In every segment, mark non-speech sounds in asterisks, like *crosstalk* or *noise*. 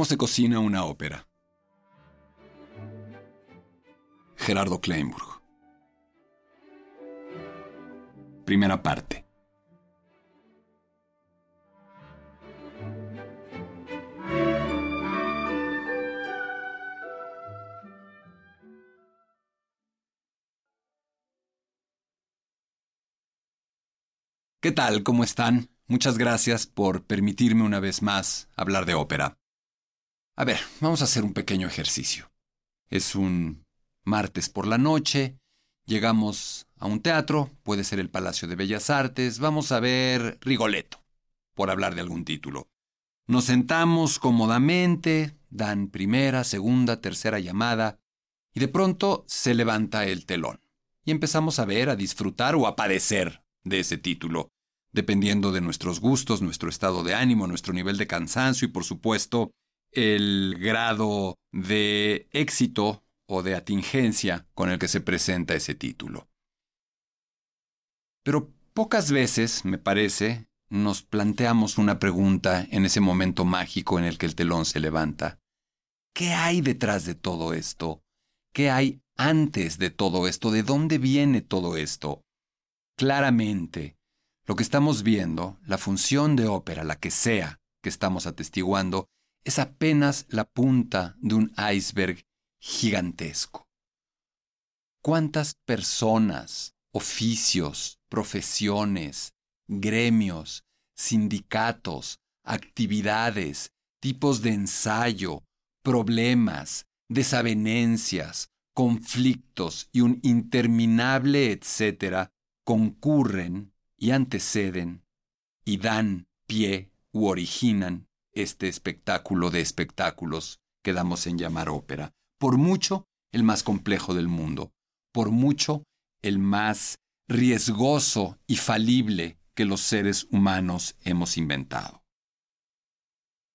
¿Cómo se cocina una ópera? Gerardo Kleinburg. Primera parte. ¿Qué tal? ¿Cómo están? Muchas gracias por permitirme una vez más hablar de ópera. A ver, vamos a hacer un pequeño ejercicio. Es un martes por la noche, llegamos a un teatro, puede ser el Palacio de Bellas Artes, vamos a ver Rigoletto, por hablar de algún título. Nos sentamos cómodamente, dan primera, segunda, tercera llamada, y de pronto se levanta el telón. Y empezamos a ver, a disfrutar o a padecer de ese título, dependiendo de nuestros gustos, nuestro estado de ánimo, nuestro nivel de cansancio y por supuesto el grado de éxito o de atingencia con el que se presenta ese título. Pero pocas veces, me parece, nos planteamos una pregunta en ese momento mágico en el que el telón se levanta. ¿Qué hay detrás de todo esto? ¿Qué hay antes de todo esto? ¿De dónde viene todo esto? Claramente, lo que estamos viendo, la función de ópera, la que sea que estamos atestiguando, es apenas la punta de un iceberg gigantesco. ¿Cuántas personas, oficios, profesiones, gremios, sindicatos, actividades, tipos de ensayo, problemas, desavenencias, conflictos y un interminable etcétera concurren y anteceden y dan pie u originan este espectáculo de espectáculos que damos en llamar ópera, por mucho el más complejo del mundo, por mucho el más riesgoso y falible que los seres humanos hemos inventado.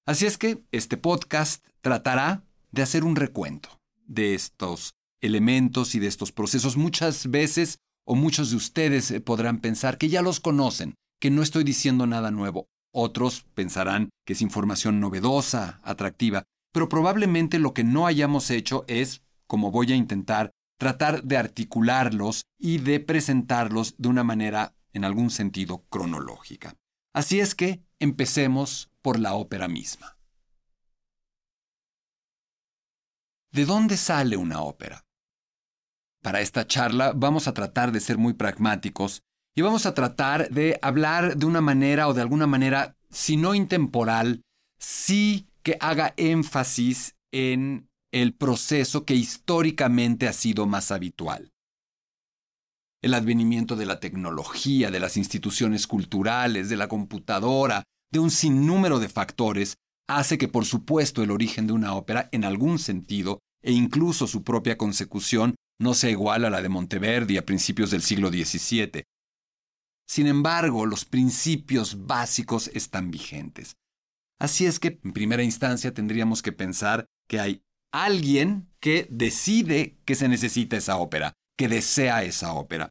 Así es que este podcast tratará de hacer un recuento de estos elementos y de estos procesos. Muchas veces o muchos de ustedes eh, podrán pensar que ya los conocen, que no estoy diciendo nada nuevo. Otros pensarán que es información novedosa, atractiva, pero probablemente lo que no hayamos hecho es, como voy a intentar, tratar de articularlos y de presentarlos de una manera, en algún sentido, cronológica. Así es que empecemos por la ópera misma. ¿De dónde sale una ópera? Para esta charla vamos a tratar de ser muy pragmáticos y vamos a tratar de hablar de una manera o de alguna manera, si no intemporal, sí que haga énfasis en el proceso que históricamente ha sido más habitual. El advenimiento de la tecnología, de las instituciones culturales, de la computadora, de un sinnúmero de factores, hace que por supuesto el origen de una ópera, en algún sentido, e incluso su propia consecución, no sea igual a la de Monteverdi a principios del siglo XVII, sin embargo, los principios básicos están vigentes. Así es que, en primera instancia, tendríamos que pensar que hay alguien que decide que se necesita esa ópera, que desea esa ópera.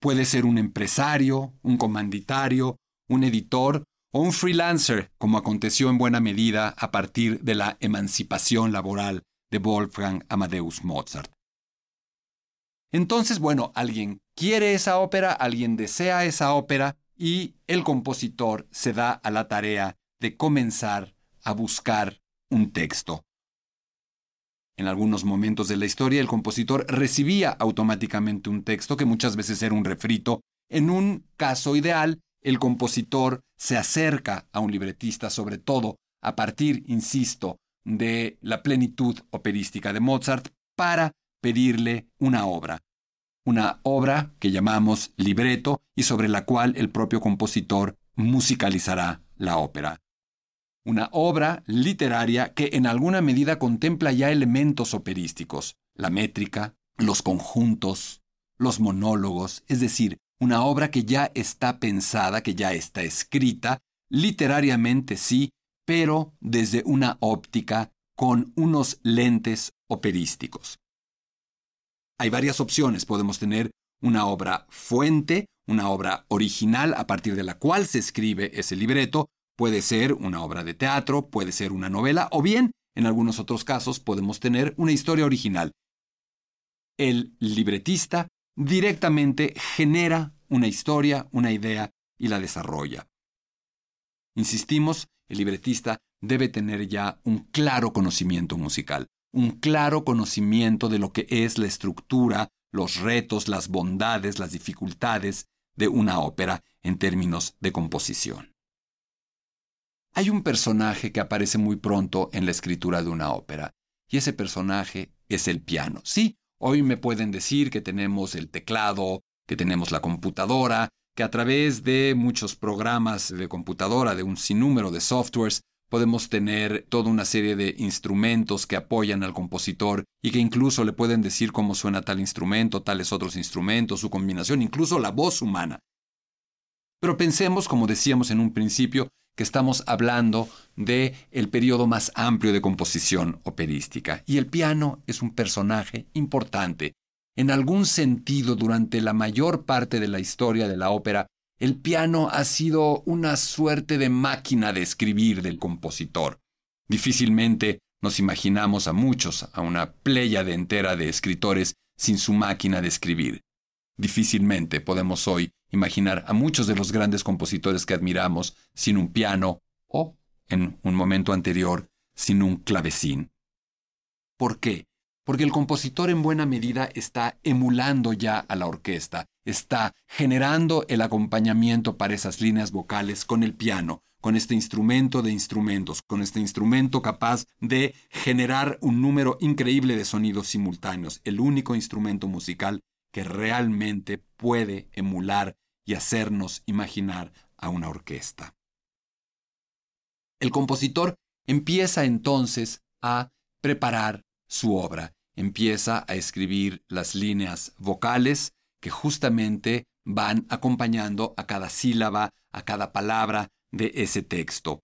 Puede ser un empresario, un comanditario, un editor o un freelancer, como aconteció en buena medida a partir de la emancipación laboral de Wolfgang Amadeus Mozart. Entonces, bueno, alguien quiere esa ópera, alguien desea esa ópera y el compositor se da a la tarea de comenzar a buscar un texto. En algunos momentos de la historia el compositor recibía automáticamente un texto que muchas veces era un refrito. En un caso ideal, el compositor se acerca a un libretista sobre todo a partir, insisto, de la plenitud operística de Mozart para pedirle una obra, una obra que llamamos libreto y sobre la cual el propio compositor musicalizará la ópera. Una obra literaria que en alguna medida contempla ya elementos operísticos, la métrica, los conjuntos, los monólogos, es decir, una obra que ya está pensada, que ya está escrita, literariamente sí, pero desde una óptica con unos lentes operísticos. Hay varias opciones. Podemos tener una obra fuente, una obra original a partir de la cual se escribe ese libreto. Puede ser una obra de teatro, puede ser una novela, o bien, en algunos otros casos, podemos tener una historia original. El libretista directamente genera una historia, una idea y la desarrolla. Insistimos, el libretista debe tener ya un claro conocimiento musical, un claro conocimiento de lo que es la estructura, los retos, las bondades, las dificultades de una ópera en términos de composición. Hay un personaje que aparece muy pronto en la escritura de una ópera, y ese personaje es el piano. Sí, hoy me pueden decir que tenemos el teclado, que tenemos la computadora, que a través de muchos programas de computadora, de un sinnúmero de softwares, podemos tener toda una serie de instrumentos que apoyan al compositor y que incluso le pueden decir cómo suena tal instrumento, tales otros instrumentos, su combinación, incluso la voz humana. Pero pensemos, como decíamos en un principio, que estamos hablando de el periodo más amplio de composición operística y el piano es un personaje importante. En algún sentido, durante la mayor parte de la historia de la ópera, el piano ha sido una suerte de máquina de escribir del compositor. Difícilmente nos imaginamos a muchos, a una de entera de escritores sin su máquina de escribir. Difícilmente podemos hoy imaginar a muchos de los grandes compositores que admiramos sin un piano o, en un momento anterior, sin un clavecín. ¿Por qué? Porque el compositor en buena medida está emulando ya a la orquesta, está generando el acompañamiento para esas líneas vocales con el piano, con este instrumento de instrumentos, con este instrumento capaz de generar un número increíble de sonidos simultáneos, el único instrumento musical que realmente puede emular y hacernos imaginar a una orquesta. El compositor empieza entonces a preparar su obra, empieza a escribir las líneas vocales, que justamente van acompañando a cada sílaba, a cada palabra de ese texto.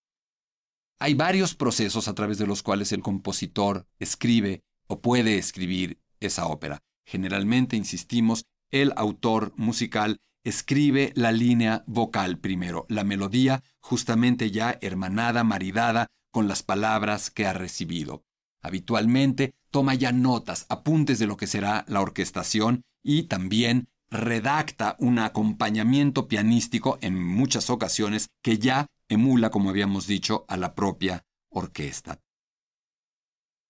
Hay varios procesos a través de los cuales el compositor escribe o puede escribir esa ópera. Generalmente, insistimos, el autor musical escribe la línea vocal primero, la melodía justamente ya hermanada, maridada con las palabras que ha recibido. Habitualmente toma ya notas, apuntes de lo que será la orquestación y también redacta un acompañamiento pianístico en muchas ocasiones que ya emula, como habíamos dicho, a la propia orquesta.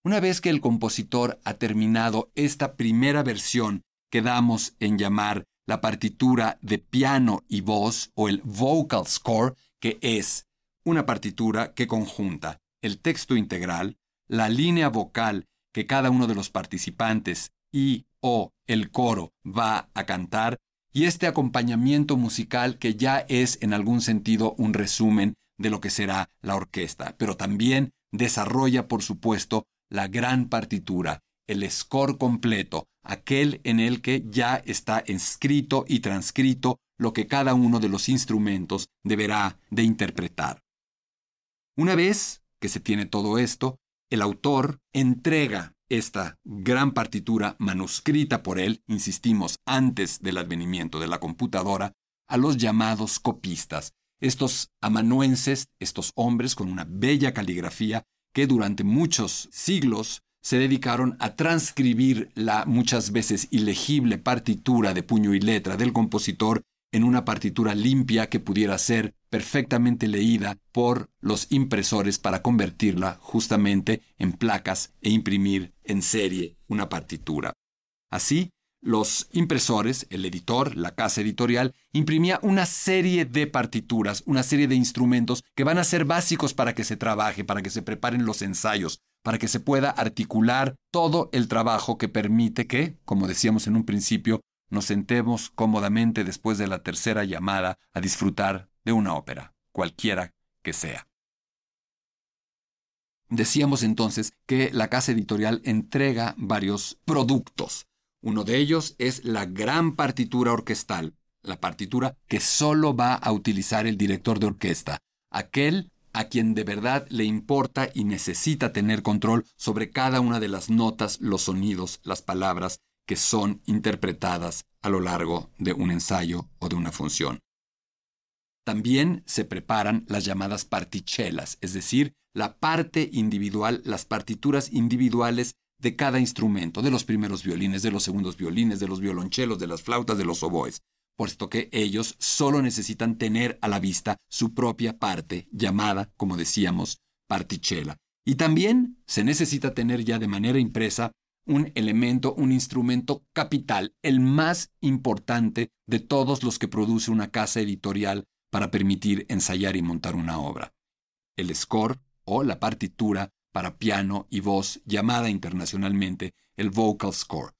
Una vez que el compositor ha terminado esta primera versión que damos en llamar la partitura de piano y voz o el vocal score, que es una partitura que conjunta el texto integral, la línea vocal que cada uno de los participantes y o el coro va a cantar y este acompañamiento musical que ya es en algún sentido un resumen de lo que será la orquesta, pero también desarrolla, por supuesto, la gran partitura, el score completo, aquel en el que ya está escrito y transcrito lo que cada uno de los instrumentos deberá de interpretar. Una vez que se tiene todo esto, el autor entrega esta gran partitura manuscrita por él, insistimos, antes del advenimiento de la computadora, a los llamados copistas, estos amanuenses, estos hombres con una bella caligrafía que durante muchos siglos se dedicaron a transcribir la muchas veces ilegible partitura de puño y letra del compositor en una partitura limpia que pudiera ser perfectamente leída por los impresores para convertirla justamente en placas e imprimir en serie una partitura. Así, los impresores, el editor, la casa editorial, imprimía una serie de partituras, una serie de instrumentos que van a ser básicos para que se trabaje, para que se preparen los ensayos, para que se pueda articular todo el trabajo que permite que, como decíamos en un principio, nos sentemos cómodamente después de la tercera llamada a disfrutar de una ópera, cualquiera que sea. Decíamos entonces que la casa editorial entrega varios productos. Uno de ellos es la gran partitura orquestal, la partitura que solo va a utilizar el director de orquesta, aquel a quien de verdad le importa y necesita tener control sobre cada una de las notas, los sonidos, las palabras que son interpretadas a lo largo de un ensayo o de una función. También se preparan las llamadas partichelas, es decir, la parte individual, las partituras individuales de cada instrumento, de los primeros violines, de los segundos violines, de los violonchelos, de las flautas, de los oboes, puesto que ellos solo necesitan tener a la vista su propia parte, llamada, como decíamos, partichela. Y también se necesita tener ya de manera impresa un elemento, un instrumento capital, el más importante de todos los que produce una casa editorial para permitir ensayar y montar una obra. El score o la partitura para piano y voz llamada internacionalmente el vocal score.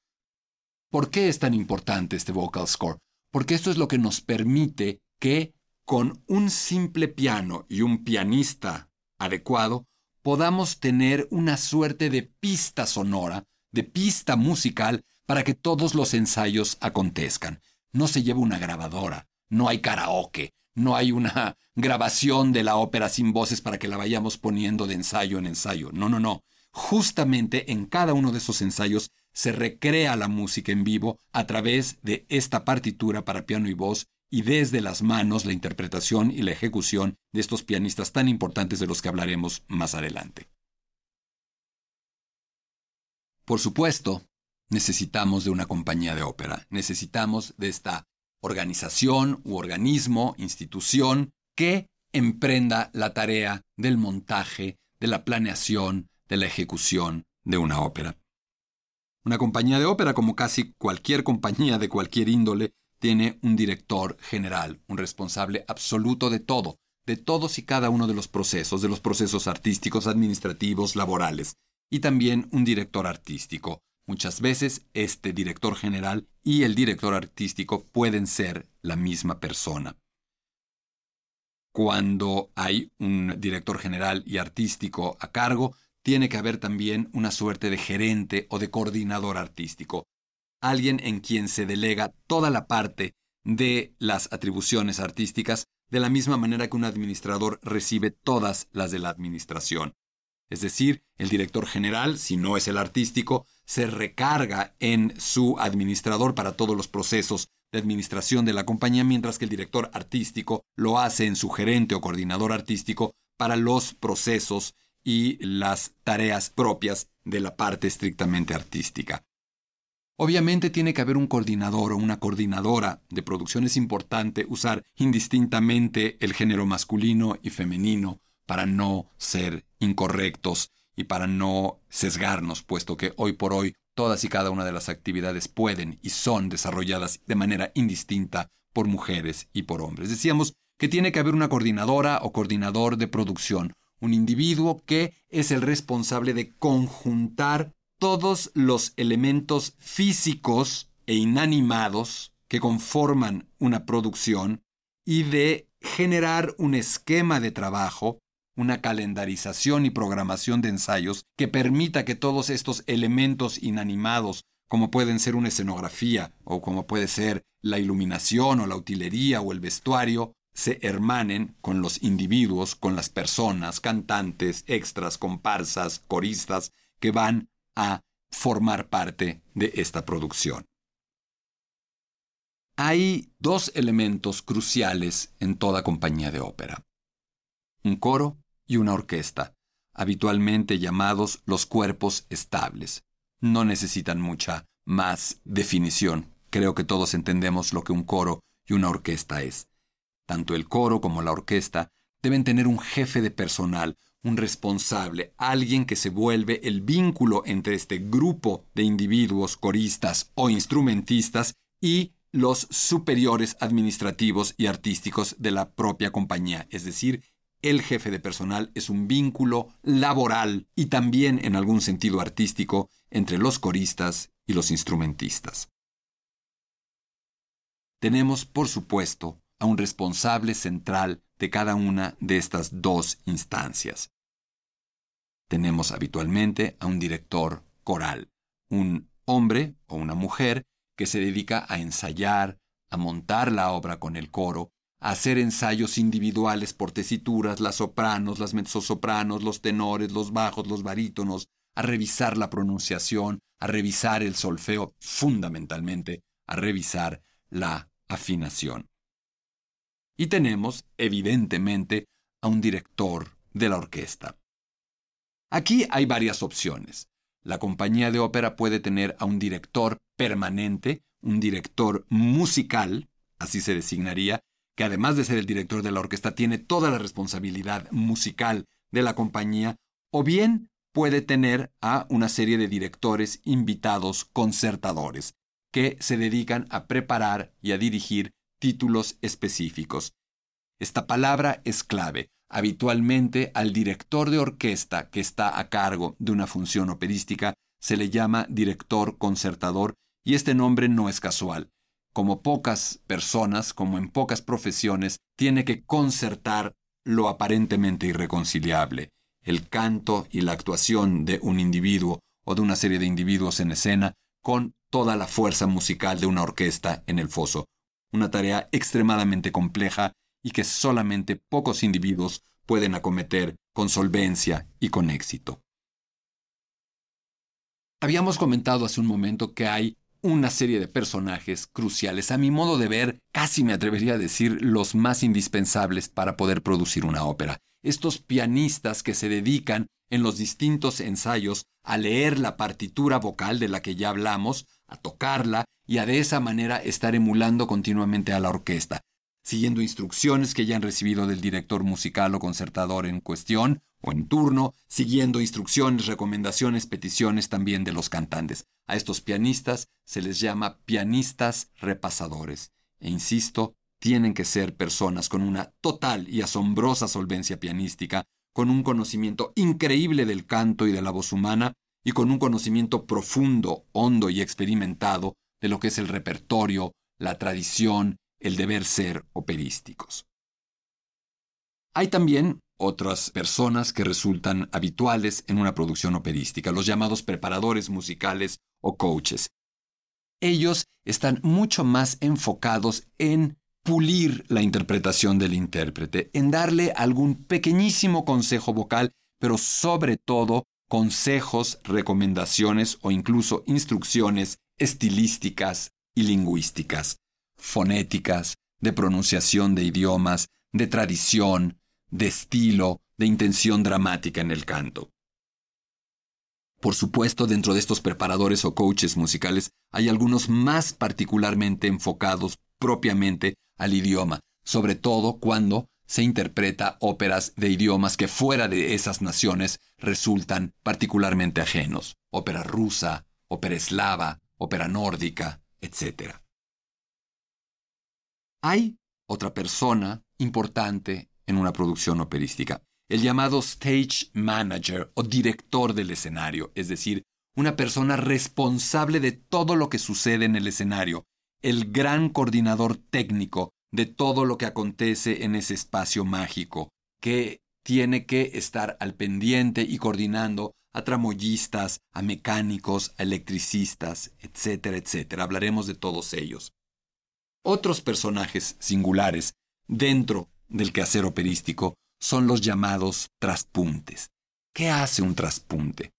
¿Por qué es tan importante este vocal score? Porque esto es lo que nos permite que con un simple piano y un pianista adecuado podamos tener una suerte de pista sonora, de pista musical para que todos los ensayos acontezcan. No se lleva una grabadora, no hay karaoke, no hay una *laughs* grabación de la ópera sin voces para que la vayamos poniendo de ensayo en ensayo. No, no, no. Justamente en cada uno de esos ensayos se recrea la música en vivo a través de esta partitura para piano y voz y desde las manos la interpretación y la ejecución de estos pianistas tan importantes de los que hablaremos más adelante. Por supuesto, necesitamos de una compañía de ópera, necesitamos de esta organización u organismo, institución, que emprenda la tarea del montaje, de la planeación, de la ejecución de una ópera. Una compañía de ópera, como casi cualquier compañía de cualquier índole, tiene un director general, un responsable absoluto de todo, de todos y cada uno de los procesos, de los procesos artísticos, administrativos, laborales, y también un director artístico, Muchas veces este director general y el director artístico pueden ser la misma persona. Cuando hay un director general y artístico a cargo, tiene que haber también una suerte de gerente o de coordinador artístico, alguien en quien se delega toda la parte de las atribuciones artísticas de la misma manera que un administrador recibe todas las de la administración. Es decir, el director general, si no es el artístico, se recarga en su administrador para todos los procesos de administración de la compañía, mientras que el director artístico lo hace en su gerente o coordinador artístico para los procesos y las tareas propias de la parte estrictamente artística. Obviamente tiene que haber un coordinador o una coordinadora de producción. Es importante usar indistintamente el género masculino y femenino para no ser incorrectos y para no sesgarnos, puesto que hoy por hoy todas y cada una de las actividades pueden y son desarrolladas de manera indistinta por mujeres y por hombres. Decíamos que tiene que haber una coordinadora o coordinador de producción, un individuo que es el responsable de conjuntar todos los elementos físicos e inanimados que conforman una producción y de generar un esquema de trabajo una calendarización y programación de ensayos que permita que todos estos elementos inanimados, como pueden ser una escenografía o como puede ser la iluminación o la utilería o el vestuario, se hermanen con los individuos, con las personas, cantantes, extras, comparsas, coristas, que van a formar parte de esta producción. Hay dos elementos cruciales en toda compañía de ópera. Un coro y una orquesta, habitualmente llamados los cuerpos estables. No necesitan mucha más definición. Creo que todos entendemos lo que un coro y una orquesta es. Tanto el coro como la orquesta deben tener un jefe de personal, un responsable, alguien que se vuelve el vínculo entre este grupo de individuos, coristas o instrumentistas y los superiores administrativos y artísticos de la propia compañía, es decir, el jefe de personal es un vínculo laboral y también en algún sentido artístico entre los coristas y los instrumentistas. Tenemos, por supuesto, a un responsable central de cada una de estas dos instancias. Tenemos habitualmente a un director coral, un hombre o una mujer que se dedica a ensayar, a montar la obra con el coro, hacer ensayos individuales por tesituras, las sopranos, las mezzosopranos, los tenores, los bajos, los barítonos, a revisar la pronunciación, a revisar el solfeo, fundamentalmente a revisar la afinación. Y tenemos, evidentemente, a un director de la orquesta. Aquí hay varias opciones. La compañía de ópera puede tener a un director permanente, un director musical, así se designaría, que además de ser el director de la orquesta tiene toda la responsabilidad musical de la compañía, o bien puede tener a una serie de directores invitados concertadores, que se dedican a preparar y a dirigir títulos específicos. Esta palabra es clave. Habitualmente al director de orquesta que está a cargo de una función operística se le llama director concertador y este nombre no es casual. Como pocas personas, como en pocas profesiones, tiene que concertar lo aparentemente irreconciliable, el canto y la actuación de un individuo o de una serie de individuos en escena con toda la fuerza musical de una orquesta en el foso, una tarea extremadamente compleja y que solamente pocos individuos pueden acometer con solvencia y con éxito. Habíamos comentado hace un momento que hay una serie de personajes cruciales, a mi modo de ver, casi me atrevería a decir los más indispensables para poder producir una ópera. Estos pianistas que se dedican en los distintos ensayos a leer la partitura vocal de la que ya hablamos, a tocarla y a de esa manera estar emulando continuamente a la orquesta siguiendo instrucciones que ya han recibido del director musical o concertador en cuestión o en turno, siguiendo instrucciones, recomendaciones, peticiones también de los cantantes. A estos pianistas se les llama pianistas repasadores. E insisto, tienen que ser personas con una total y asombrosa solvencia pianística, con un conocimiento increíble del canto y de la voz humana, y con un conocimiento profundo, hondo y experimentado de lo que es el repertorio, la tradición el deber ser operísticos. Hay también otras personas que resultan habituales en una producción operística, los llamados preparadores musicales o coaches. Ellos están mucho más enfocados en pulir la interpretación del intérprete, en darle algún pequeñísimo consejo vocal, pero sobre todo consejos, recomendaciones o incluso instrucciones estilísticas y lingüísticas fonéticas, de pronunciación de idiomas, de tradición, de estilo, de intención dramática en el canto. Por supuesto, dentro de estos preparadores o coaches musicales hay algunos más particularmente enfocados propiamente al idioma, sobre todo cuando se interpreta óperas de idiomas que fuera de esas naciones resultan particularmente ajenos, ópera rusa, ópera eslava, ópera nórdica, etc. Hay otra persona importante en una producción operística, el llamado stage manager o director del escenario, es decir, una persona responsable de todo lo que sucede en el escenario, el gran coordinador técnico de todo lo que acontece en ese espacio mágico, que tiene que estar al pendiente y coordinando a tramoyistas, a mecánicos, a electricistas, etcétera, etcétera. Hablaremos de todos ellos otros personajes singulares dentro del quehacer operístico son los llamados traspuntes. ¿Qué hace un traspunte?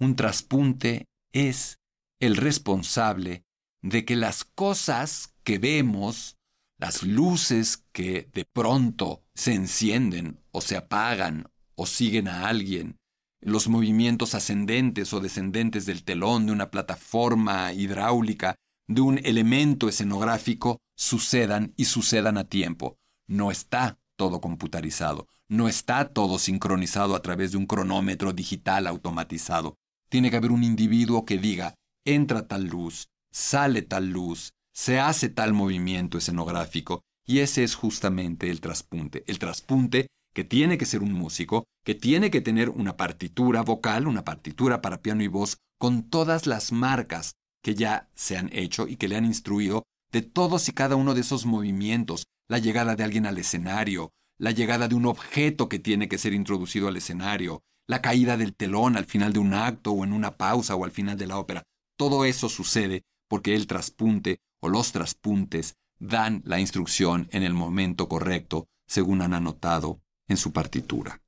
Un traspunte es el responsable de que las cosas que vemos, las luces que de pronto se encienden o se apagan o siguen a alguien, los movimientos ascendentes o descendentes del telón de una plataforma hidráulica, de un elemento escenográfico, sucedan y sucedan a tiempo. No está todo computarizado, no está todo sincronizado a través de un cronómetro digital automatizado. Tiene que haber un individuo que diga, entra tal luz, sale tal luz, se hace tal movimiento escenográfico, y ese es justamente el traspunte. El traspunte que tiene que ser un músico, que tiene que tener una partitura vocal, una partitura para piano y voz, con todas las marcas que ya se han hecho y que le han instruido de todos y cada uno de esos movimientos, la llegada de alguien al escenario, la llegada de un objeto que tiene que ser introducido al escenario, la caída del telón al final de un acto o en una pausa o al final de la ópera. Todo eso sucede porque el traspunte o los traspuntes dan la instrucción en el momento correcto, según han anotado en su partitura.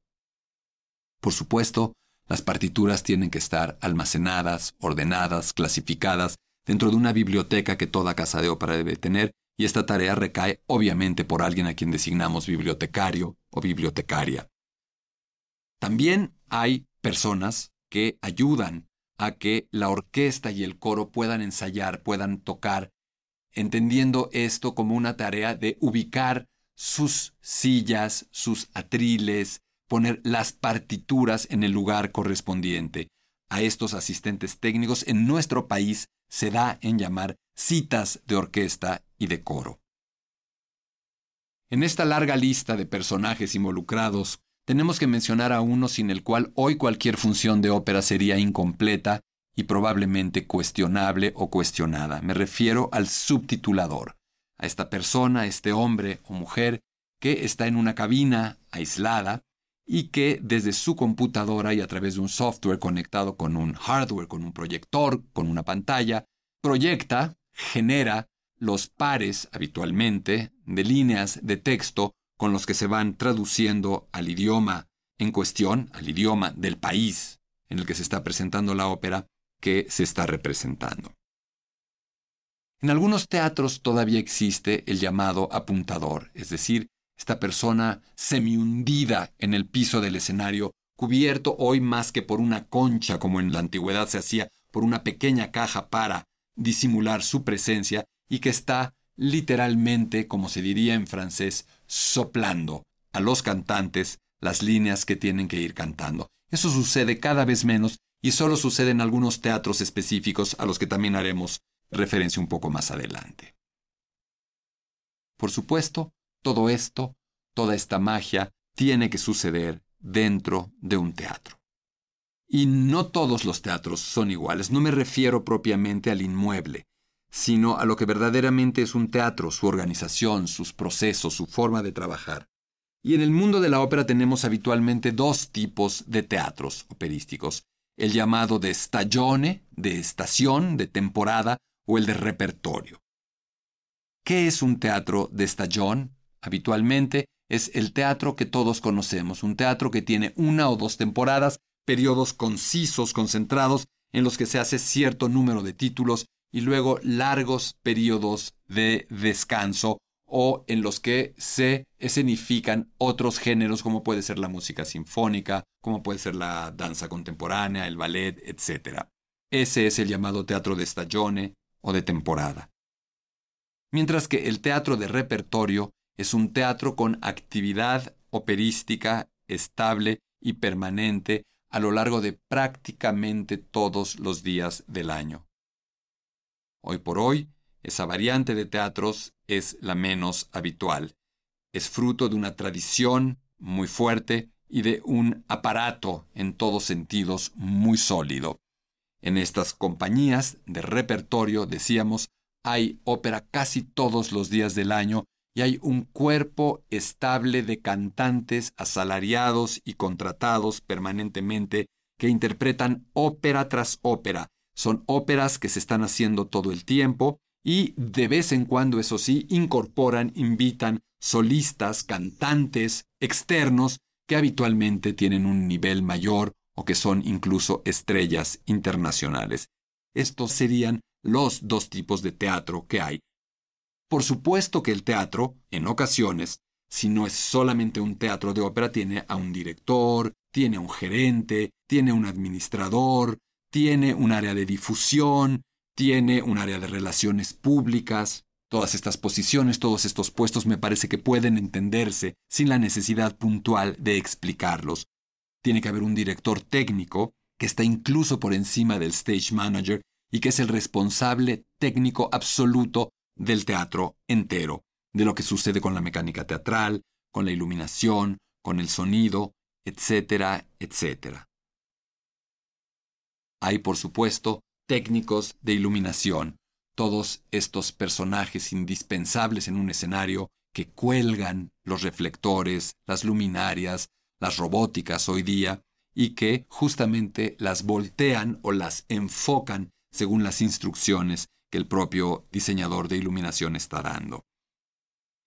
Por supuesto, las partituras tienen que estar almacenadas, ordenadas, clasificadas dentro de una biblioteca que toda casa de ópera debe tener, y esta tarea recae obviamente por alguien a quien designamos bibliotecario o bibliotecaria. También hay personas que ayudan a que la orquesta y el coro puedan ensayar, puedan tocar, entendiendo esto como una tarea de ubicar sus sillas, sus atriles, poner las partituras en el lugar correspondiente. A estos asistentes técnicos en nuestro país se da en llamar citas de orquesta y de coro. En esta larga lista de personajes involucrados, tenemos que mencionar a uno sin el cual hoy cualquier función de ópera sería incompleta y probablemente cuestionable o cuestionada. Me refiero al subtitulador a esta persona, este hombre o mujer, que está en una cabina aislada y que desde su computadora y a través de un software conectado con un hardware, con un proyector, con una pantalla, proyecta, genera los pares habitualmente de líneas de texto con los que se van traduciendo al idioma en cuestión, al idioma del país en el que se está presentando la ópera que se está representando. En algunos teatros todavía existe el llamado apuntador, es decir, esta persona semi-hundida en el piso del escenario, cubierto hoy más que por una concha como en la antigüedad se hacía, por una pequeña caja para disimular su presencia y que está literalmente, como se diría en francés, soplando a los cantantes las líneas que tienen que ir cantando. Eso sucede cada vez menos y solo sucede en algunos teatros específicos a los que también haremos referencia un poco más adelante. Por supuesto, todo esto, toda esta magia, tiene que suceder dentro de un teatro. Y no todos los teatros son iguales, no me refiero propiamente al inmueble, sino a lo que verdaderamente es un teatro, su organización, sus procesos, su forma de trabajar. Y en el mundo de la ópera tenemos habitualmente dos tipos de teatros operísticos, el llamado de stagione, de estación, de temporada, o el de repertorio. ¿Qué es un teatro de estallón? Habitualmente es el teatro que todos conocemos, un teatro que tiene una o dos temporadas, periodos concisos, concentrados, en los que se hace cierto número de títulos y luego largos periodos de descanso o en los que se escenifican otros géneros como puede ser la música sinfónica, como puede ser la danza contemporánea, el ballet, etc. Ese es el llamado teatro de stagione o de temporada. Mientras que el teatro de repertorio es un teatro con actividad operística estable y permanente a lo largo de prácticamente todos los días del año. Hoy por hoy, esa variante de teatros es la menos habitual. Es fruto de una tradición muy fuerte y de un aparato en todos sentidos muy sólido. En estas compañías de repertorio, decíamos, hay ópera casi todos los días del año y hay un cuerpo estable de cantantes asalariados y contratados permanentemente que interpretan ópera tras ópera. Son óperas que se están haciendo todo el tiempo y de vez en cuando, eso sí, incorporan, invitan solistas, cantantes externos que habitualmente tienen un nivel mayor o que son incluso estrellas internacionales. Estos serían los dos tipos de teatro que hay. Por supuesto que el teatro, en ocasiones, si no es solamente un teatro de ópera, tiene a un director, tiene a un gerente, tiene un administrador, tiene un área de difusión, tiene un área de relaciones públicas. Todas estas posiciones, todos estos puestos me parece que pueden entenderse sin la necesidad puntual de explicarlos. Tiene que haber un director técnico que está incluso por encima del stage manager y que es el responsable técnico absoluto del teatro entero, de lo que sucede con la mecánica teatral, con la iluminación, con el sonido, etcétera, etcétera. Hay, por supuesto, técnicos de iluminación, todos estos personajes indispensables en un escenario que cuelgan los reflectores, las luminarias, las robóticas hoy día, y que justamente las voltean o las enfocan según las instrucciones que el propio diseñador de iluminación está dando.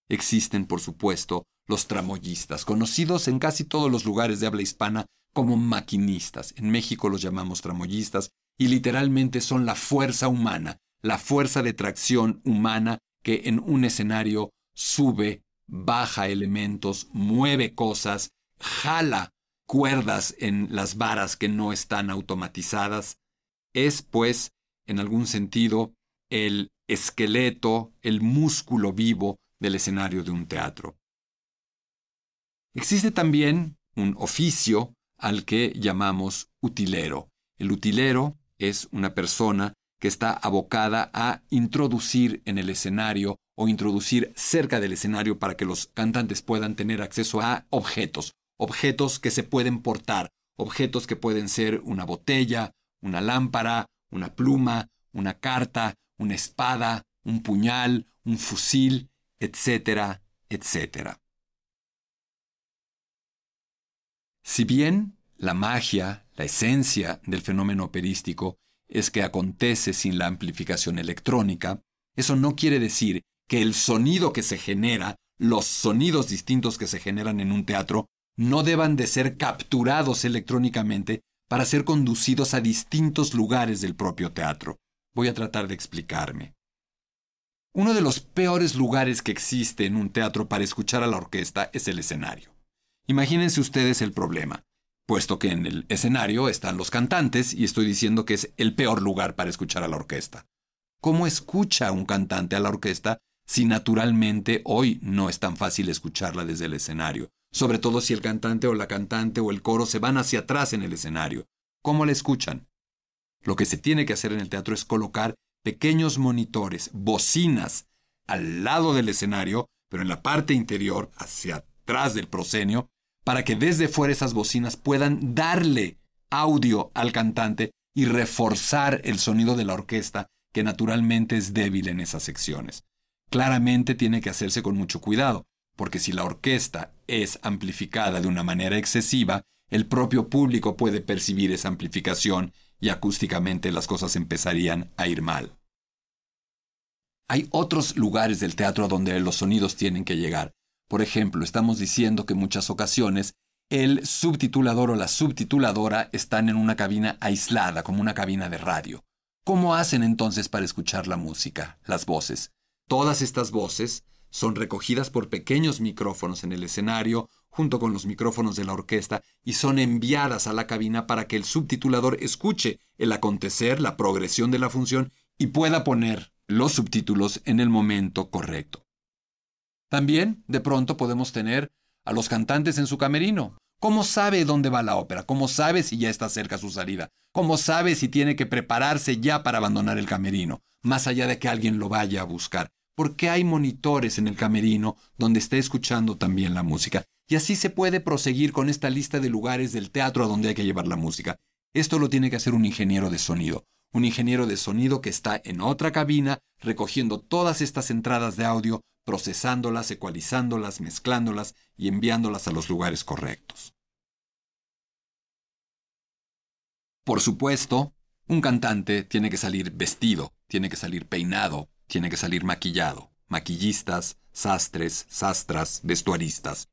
Existen, por supuesto, los tramoyistas, conocidos en casi todos los lugares de habla hispana como maquinistas. En México los llamamos tramoyistas y literalmente son la fuerza humana, la fuerza de tracción humana que en un escenario sube, baja elementos, mueve cosas, jala cuerdas en las varas que no están automatizadas. Es, pues, en algún sentido, el esqueleto, el músculo vivo del escenario de un teatro. Existe también un oficio al que llamamos utilero. El utilero es una persona que está abocada a introducir en el escenario o introducir cerca del escenario para que los cantantes puedan tener acceso a objetos, objetos que se pueden portar, objetos que pueden ser una botella, una lámpara, una pluma, una carta, una espada, un puñal, un fusil, etcétera, etcétera. Si bien la magia, la esencia del fenómeno operístico es que acontece sin la amplificación electrónica, eso no quiere decir que el sonido que se genera, los sonidos distintos que se generan en un teatro, no deban de ser capturados electrónicamente para ser conducidos a distintos lugares del propio teatro. Voy a tratar de explicarme. Uno de los peores lugares que existe en un teatro para escuchar a la orquesta es el escenario. Imagínense ustedes el problema, puesto que en el escenario están los cantantes y estoy diciendo que es el peor lugar para escuchar a la orquesta. ¿Cómo escucha un cantante a la orquesta si naturalmente hoy no es tan fácil escucharla desde el escenario? Sobre todo si el cantante o la cantante o el coro se van hacia atrás en el escenario. ¿Cómo la escuchan? Lo que se tiene que hacer en el teatro es colocar pequeños monitores, bocinas, al lado del escenario, pero en la parte interior, hacia atrás del proscenio, para que desde fuera esas bocinas puedan darle audio al cantante y reforzar el sonido de la orquesta, que naturalmente es débil en esas secciones. Claramente tiene que hacerse con mucho cuidado, porque si la orquesta es amplificada de una manera excesiva, el propio público puede percibir esa amplificación y acústicamente las cosas empezarían a ir mal. Hay otros lugares del teatro donde los sonidos tienen que llegar, por ejemplo, estamos diciendo que en muchas ocasiones el subtitulador o la subtituladora están en una cabina aislada, como una cabina de radio. ¿Cómo hacen entonces para escuchar la música, las voces? Todas estas voces son recogidas por pequeños micrófonos en el escenario, junto con los micrófonos de la orquesta, y son enviadas a la cabina para que el subtitulador escuche el acontecer, la progresión de la función, y pueda poner los subtítulos en el momento correcto. También, de pronto, podemos tener a los cantantes en su camerino. ¿Cómo sabe dónde va la ópera? ¿Cómo sabe si ya está cerca su salida? ¿Cómo sabe si tiene que prepararse ya para abandonar el camerino, más allá de que alguien lo vaya a buscar? Porque hay monitores en el camerino donde está escuchando también la música. Y así se puede proseguir con esta lista de lugares del teatro a donde hay que llevar la música. Esto lo tiene que hacer un ingeniero de sonido. Un ingeniero de sonido que está en otra cabina recogiendo todas estas entradas de audio procesándolas, ecualizándolas, mezclándolas y enviándolas a los lugares correctos. Por supuesto, un cantante tiene que salir vestido, tiene que salir peinado, tiene que salir maquillado. Maquillistas, sastres, sastras, vestuaristas.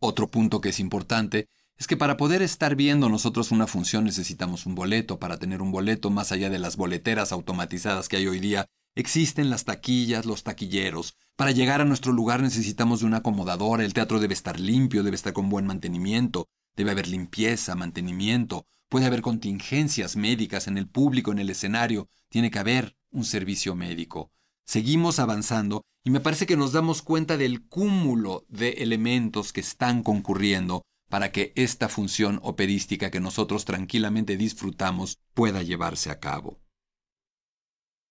Otro punto que es importante es que para poder estar viendo nosotros una función necesitamos un boleto. Para tener un boleto, más allá de las boleteras automatizadas que hay hoy día, existen las taquillas, los taquilleros, para llegar a nuestro lugar necesitamos de una acomodadora, el teatro debe estar limpio, debe estar con buen mantenimiento, debe haber limpieza, mantenimiento, puede haber contingencias médicas en el público, en el escenario, tiene que haber un servicio médico. Seguimos avanzando y me parece que nos damos cuenta del cúmulo de elementos que están concurriendo para que esta función operística que nosotros tranquilamente disfrutamos pueda llevarse a cabo.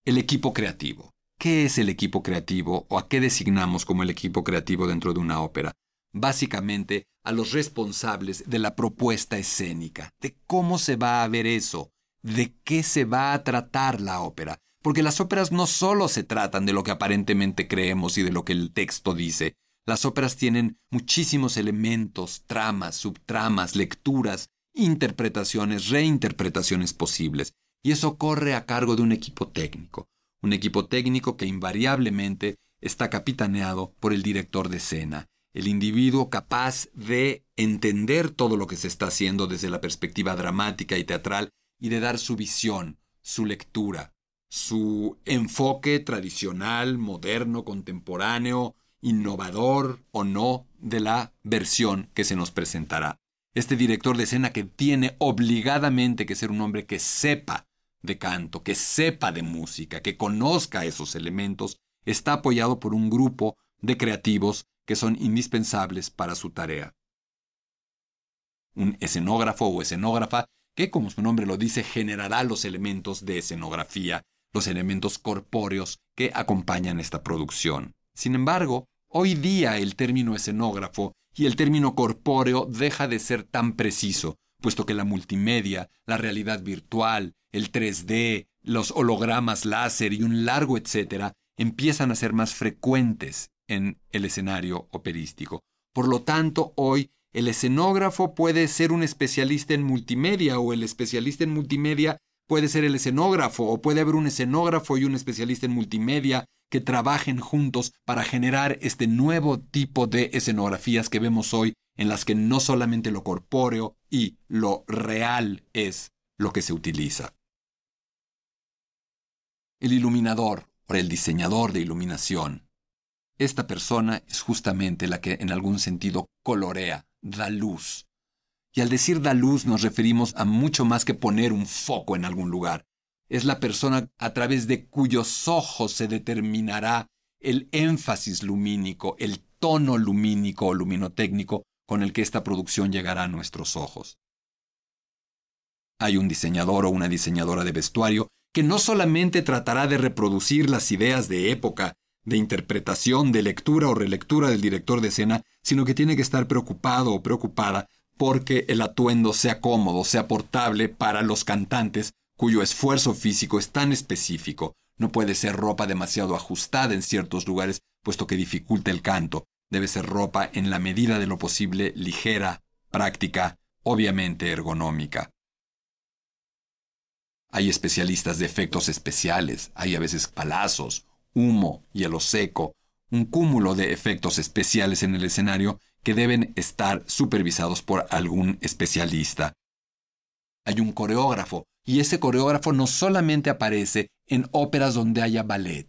El equipo creativo. ¿Qué es el equipo creativo o a qué designamos como el equipo creativo dentro de una ópera? básicamente a los responsables de la propuesta escénica, de cómo se va a ver eso, de qué se va a tratar la ópera, porque las óperas no solo se tratan de lo que aparentemente creemos y de lo que el texto dice, las óperas tienen muchísimos elementos, tramas, subtramas, lecturas, interpretaciones, reinterpretaciones posibles, y eso corre a cargo de un equipo técnico, un equipo técnico que invariablemente está capitaneado por el director de escena, el individuo capaz de entender todo lo que se está haciendo desde la perspectiva dramática y teatral y de dar su visión, su lectura, su enfoque tradicional, moderno, contemporáneo, innovador o no de la versión que se nos presentará. Este director de escena que tiene obligadamente que ser un hombre que sepa de canto, que sepa de música, que conozca esos elementos, está apoyado por un grupo de creativos que son indispensables para su tarea. Un escenógrafo o escenógrafa que, como su nombre lo dice, generará los elementos de escenografía, los elementos corpóreos que acompañan esta producción. Sin embargo, hoy día el término escenógrafo y el término corpóreo deja de ser tan preciso, puesto que la multimedia, la realidad virtual, el 3D, los hologramas láser y un largo etcétera empiezan a ser más frecuentes en el escenario operístico. Por lo tanto, hoy el escenógrafo puede ser un especialista en multimedia o el especialista en multimedia puede ser el escenógrafo o puede haber un escenógrafo y un especialista en multimedia que trabajen juntos para generar este nuevo tipo de escenografías que vemos hoy en las que no solamente lo corpóreo y lo real es lo que se utiliza. El iluminador o el diseñador de iluminación. Esta persona es justamente la que en algún sentido colorea, da luz. Y al decir da luz nos referimos a mucho más que poner un foco en algún lugar. Es la persona a través de cuyos ojos se determinará el énfasis lumínico, el tono lumínico o luminotécnico con el que esta producción llegará a nuestros ojos. Hay un diseñador o una diseñadora de vestuario que no solamente tratará de reproducir las ideas de época, de interpretación, de lectura o relectura del director de escena, sino que tiene que estar preocupado o preocupada porque el atuendo sea cómodo, sea portable para los cantantes cuyo esfuerzo físico es tan específico. No puede ser ropa demasiado ajustada en ciertos lugares, puesto que dificulta el canto. Debe ser ropa en la medida de lo posible ligera, práctica, obviamente ergonómica. Hay especialistas de efectos especiales, hay a veces palazos, humo, hielo seco, un cúmulo de efectos especiales en el escenario que deben estar supervisados por algún especialista. Hay un coreógrafo, y ese coreógrafo no solamente aparece en óperas donde haya ballet.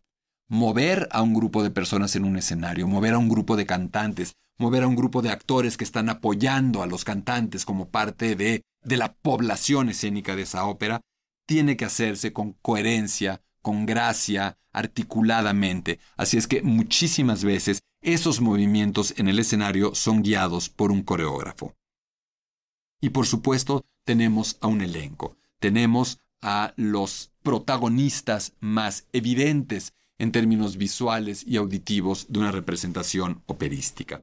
Mover a un grupo de personas en un escenario, mover a un grupo de cantantes, mover a un grupo de actores que están apoyando a los cantantes como parte de, de la población escénica de esa ópera, tiene que hacerse con coherencia, con gracia, articuladamente. Así es que muchísimas veces esos movimientos en el escenario son guiados por un coreógrafo. Y por supuesto tenemos a un elenco, tenemos a los protagonistas más evidentes en términos visuales y auditivos de una representación operística.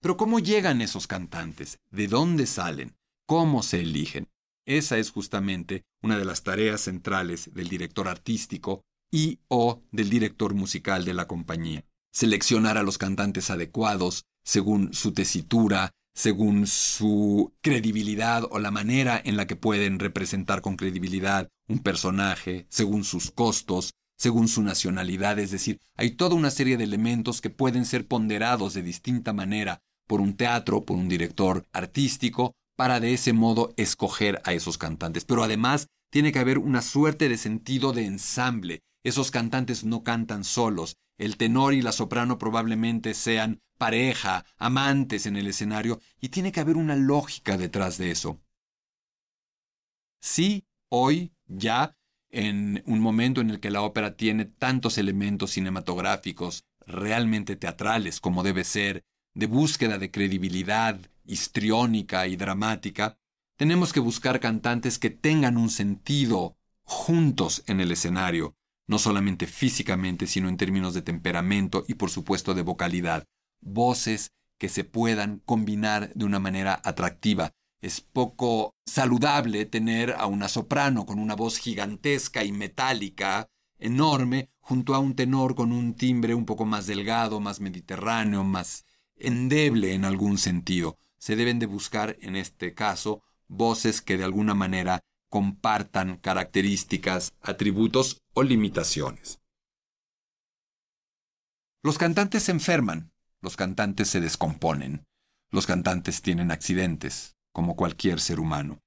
Pero ¿cómo llegan esos cantantes? ¿De dónde salen? ¿Cómo se eligen? Esa es justamente una de las tareas centrales del director artístico y o del director musical de la compañía. Seleccionar a los cantantes adecuados según su tesitura, según su credibilidad o la manera en la que pueden representar con credibilidad un personaje, según sus costos, según su nacionalidad, es decir, hay toda una serie de elementos que pueden ser ponderados de distinta manera por un teatro, por un director artístico, para de ese modo escoger a esos cantantes. Pero además tiene que haber una suerte de sentido de ensamble. Esos cantantes no cantan solos. El tenor y la soprano probablemente sean pareja, amantes en el escenario, y tiene que haber una lógica detrás de eso. Sí, hoy, ya, en un momento en el que la ópera tiene tantos elementos cinematográficos, realmente teatrales como debe ser, de búsqueda de credibilidad, histriónica y dramática, tenemos que buscar cantantes que tengan un sentido juntos en el escenario, no solamente físicamente, sino en términos de temperamento y por supuesto de vocalidad, voces que se puedan combinar de una manera atractiva. Es poco saludable tener a una soprano con una voz gigantesca y metálica, enorme, junto a un tenor con un timbre un poco más delgado, más mediterráneo, más endeble en algún sentido. Se deben de buscar, en este caso, voces que de alguna manera compartan características, atributos o limitaciones. Los cantantes se enferman, los cantantes se descomponen, los cantantes tienen accidentes, como cualquier ser humano.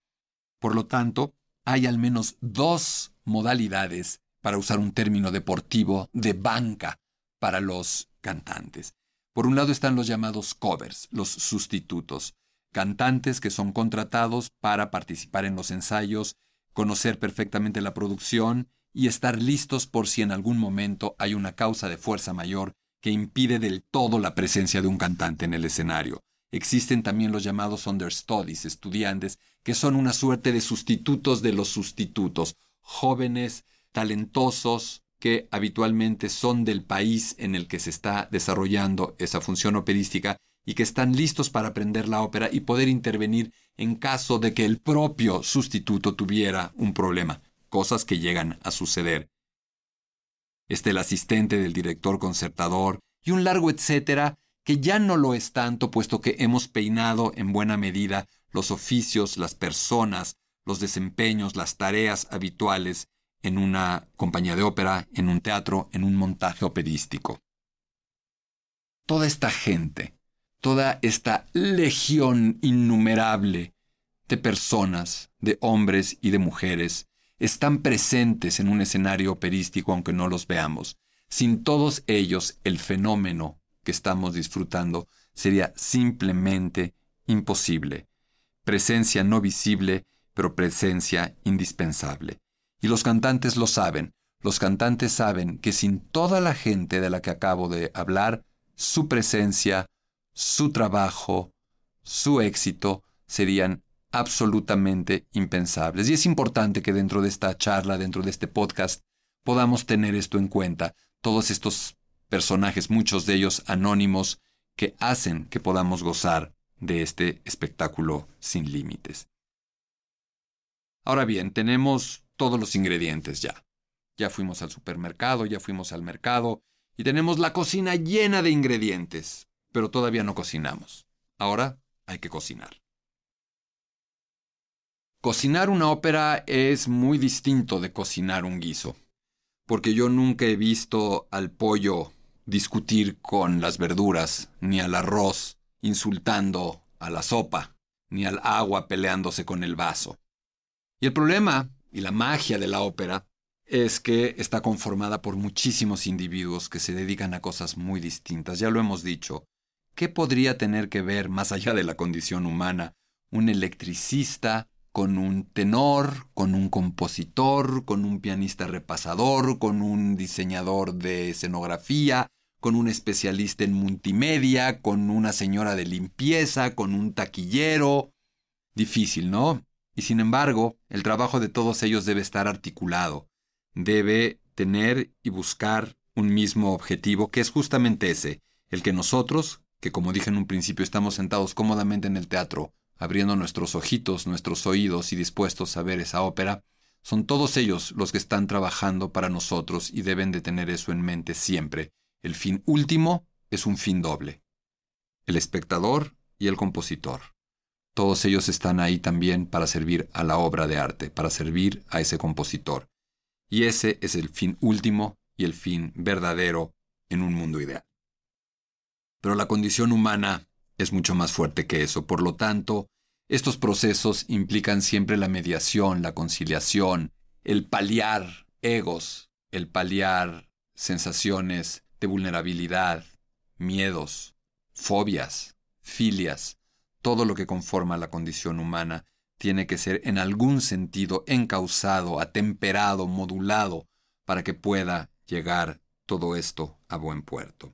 Por lo tanto, hay al menos dos modalidades, para usar un término deportivo, de banca para los cantantes. Por un lado están los llamados covers, los sustitutos, cantantes que son contratados para participar en los ensayos, conocer perfectamente la producción y estar listos por si en algún momento hay una causa de fuerza mayor que impide del todo la presencia de un cantante en el escenario. Existen también los llamados understudies, estudiantes, que son una suerte de sustitutos de los sustitutos, jóvenes, talentosos, que habitualmente son del país en el que se está desarrollando esa función operística y que están listos para aprender la ópera y poder intervenir en caso de que el propio sustituto tuviera un problema, cosas que llegan a suceder este el asistente del director concertador y un largo etcétera que ya no lo es tanto puesto que hemos peinado en buena medida los oficios, las personas, los desempeños, las tareas habituales en una compañía de ópera, en un teatro, en un montaje operístico. Toda esta gente, toda esta legión innumerable de personas, de hombres y de mujeres, están presentes en un escenario operístico aunque no los veamos. Sin todos ellos, el fenómeno que estamos disfrutando sería simplemente imposible. Presencia no visible, pero presencia indispensable. Y los cantantes lo saben. Los cantantes saben que sin toda la gente de la que acabo de hablar, su presencia, su trabajo, su éxito serían absolutamente impensables. Y es importante que dentro de esta charla, dentro de este podcast, podamos tener esto en cuenta. Todos estos personajes, muchos de ellos anónimos, que hacen que podamos gozar de este espectáculo sin límites. Ahora bien, tenemos todos los ingredientes ya. Ya fuimos al supermercado, ya fuimos al mercado y tenemos la cocina llena de ingredientes, pero todavía no cocinamos. Ahora hay que cocinar. Cocinar una ópera es muy distinto de cocinar un guiso, porque yo nunca he visto al pollo discutir con las verduras, ni al arroz insultando a la sopa, ni al agua peleándose con el vaso. Y el problema y la magia de la ópera es que está conformada por muchísimos individuos que se dedican a cosas muy distintas. Ya lo hemos dicho. ¿Qué podría tener que ver, más allá de la condición humana, un electricista, con un tenor, con un compositor, con un pianista repasador, con un diseñador de escenografía, con un especialista en multimedia, con una señora de limpieza, con un taquillero. Difícil, ¿no? Y sin embargo, el trabajo de todos ellos debe estar articulado. Debe tener y buscar un mismo objetivo, que es justamente ese, el que nosotros, que como dije en un principio estamos sentados cómodamente en el teatro, abriendo nuestros ojitos, nuestros oídos y dispuestos a ver esa ópera, son todos ellos los que están trabajando para nosotros y deben de tener eso en mente siempre. El fin último es un fin doble. El espectador y el compositor. Todos ellos están ahí también para servir a la obra de arte, para servir a ese compositor. Y ese es el fin último y el fin verdadero en un mundo ideal. Pero la condición humana es mucho más fuerte que eso. Por lo tanto, estos procesos implican siempre la mediación, la conciliación, el paliar egos, el paliar sensaciones de vulnerabilidad, miedos, fobias, filias, todo lo que conforma la condición humana tiene que ser en algún sentido encausado, atemperado, modulado, para que pueda llegar todo esto a buen puerto.